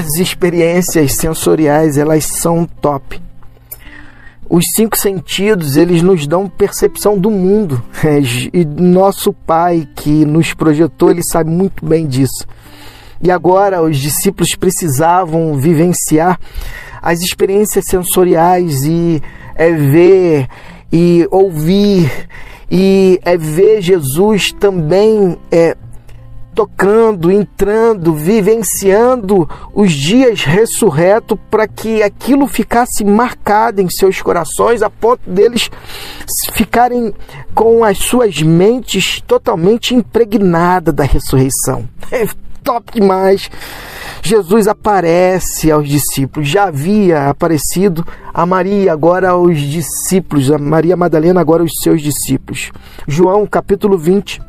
as experiências sensoriais, elas são top. Os cinco sentidos, eles nos dão percepção do mundo. E nosso Pai que nos projetou, ele sabe muito bem disso. E agora os discípulos precisavam vivenciar as experiências sensoriais e é ver e ouvir e é ver Jesus também é, tocando, entrando, vivenciando os dias ressurreto para que aquilo ficasse marcado em seus corações a ponto deles ficarem com as suas mentes totalmente impregnadas da ressurreição. É top demais. Jesus aparece aos discípulos, já havia aparecido a Maria, agora aos discípulos, a Maria Madalena, agora aos seus discípulos. João capítulo 20,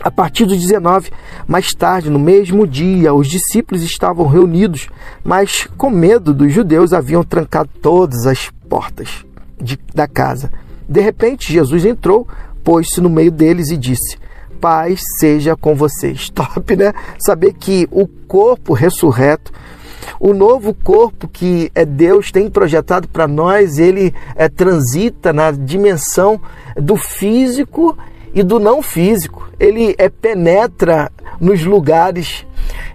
a partir do 19, mais tarde, no mesmo dia, os discípulos estavam reunidos, mas com medo dos judeus haviam trancado todas as portas de, da casa. De repente, Jesus entrou, pôs-se no meio deles e disse: Paz seja com vocês. Top, né? Saber que o corpo ressurreto, o novo corpo que é Deus tem projetado para nós, ele é, transita na dimensão do físico e do não físico. Ele é, penetra nos lugares,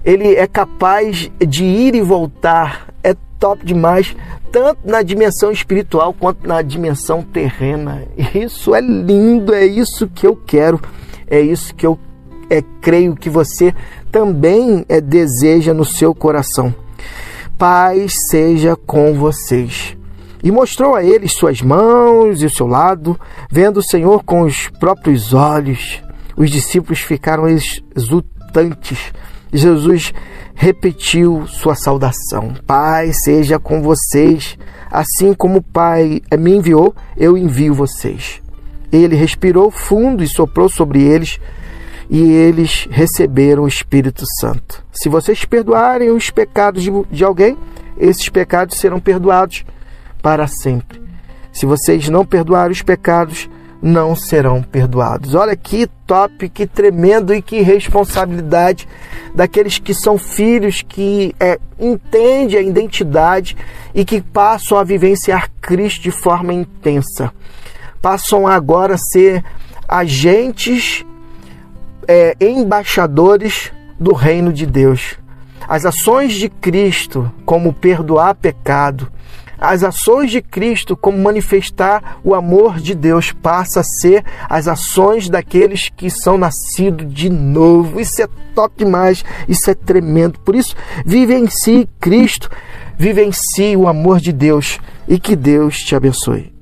ele é capaz de ir e voltar. É top demais, tanto na dimensão espiritual quanto na dimensão terrena. Isso é lindo, é isso que eu quero, é isso que eu é, creio que você também é, deseja no seu coração. Paz seja com vocês e mostrou a eles suas mãos e o seu lado, vendo o Senhor com os próprios olhos. Os discípulos ficaram exultantes. Jesus repetiu sua saudação: Pai, seja com vocês, assim como o Pai me enviou, eu envio vocês. Ele respirou fundo e soprou sobre eles, e eles receberam o Espírito Santo. Se vocês perdoarem os pecados de, alguém, esses pecados serão perdoados para sempre. Se vocês não perdoarem os pecados, não serão perdoados. Olha que top, que tremendo e que responsabilidade daqueles que são filhos, que é, entendem a identidade e que passam a vivenciar Cristo de forma intensa. Passam agora a ser agentes, é, embaixadores do reino de Deus. As ações de Cristo, como perdoar pecado, as ações de Cristo como manifestar o amor de Deus passa a ser as ações daqueles que são nascidos de novo. Isso é top demais, isso é tremendo. Por isso, vive em si Cristo, vive em si o amor de Deus e que Deus te abençoe.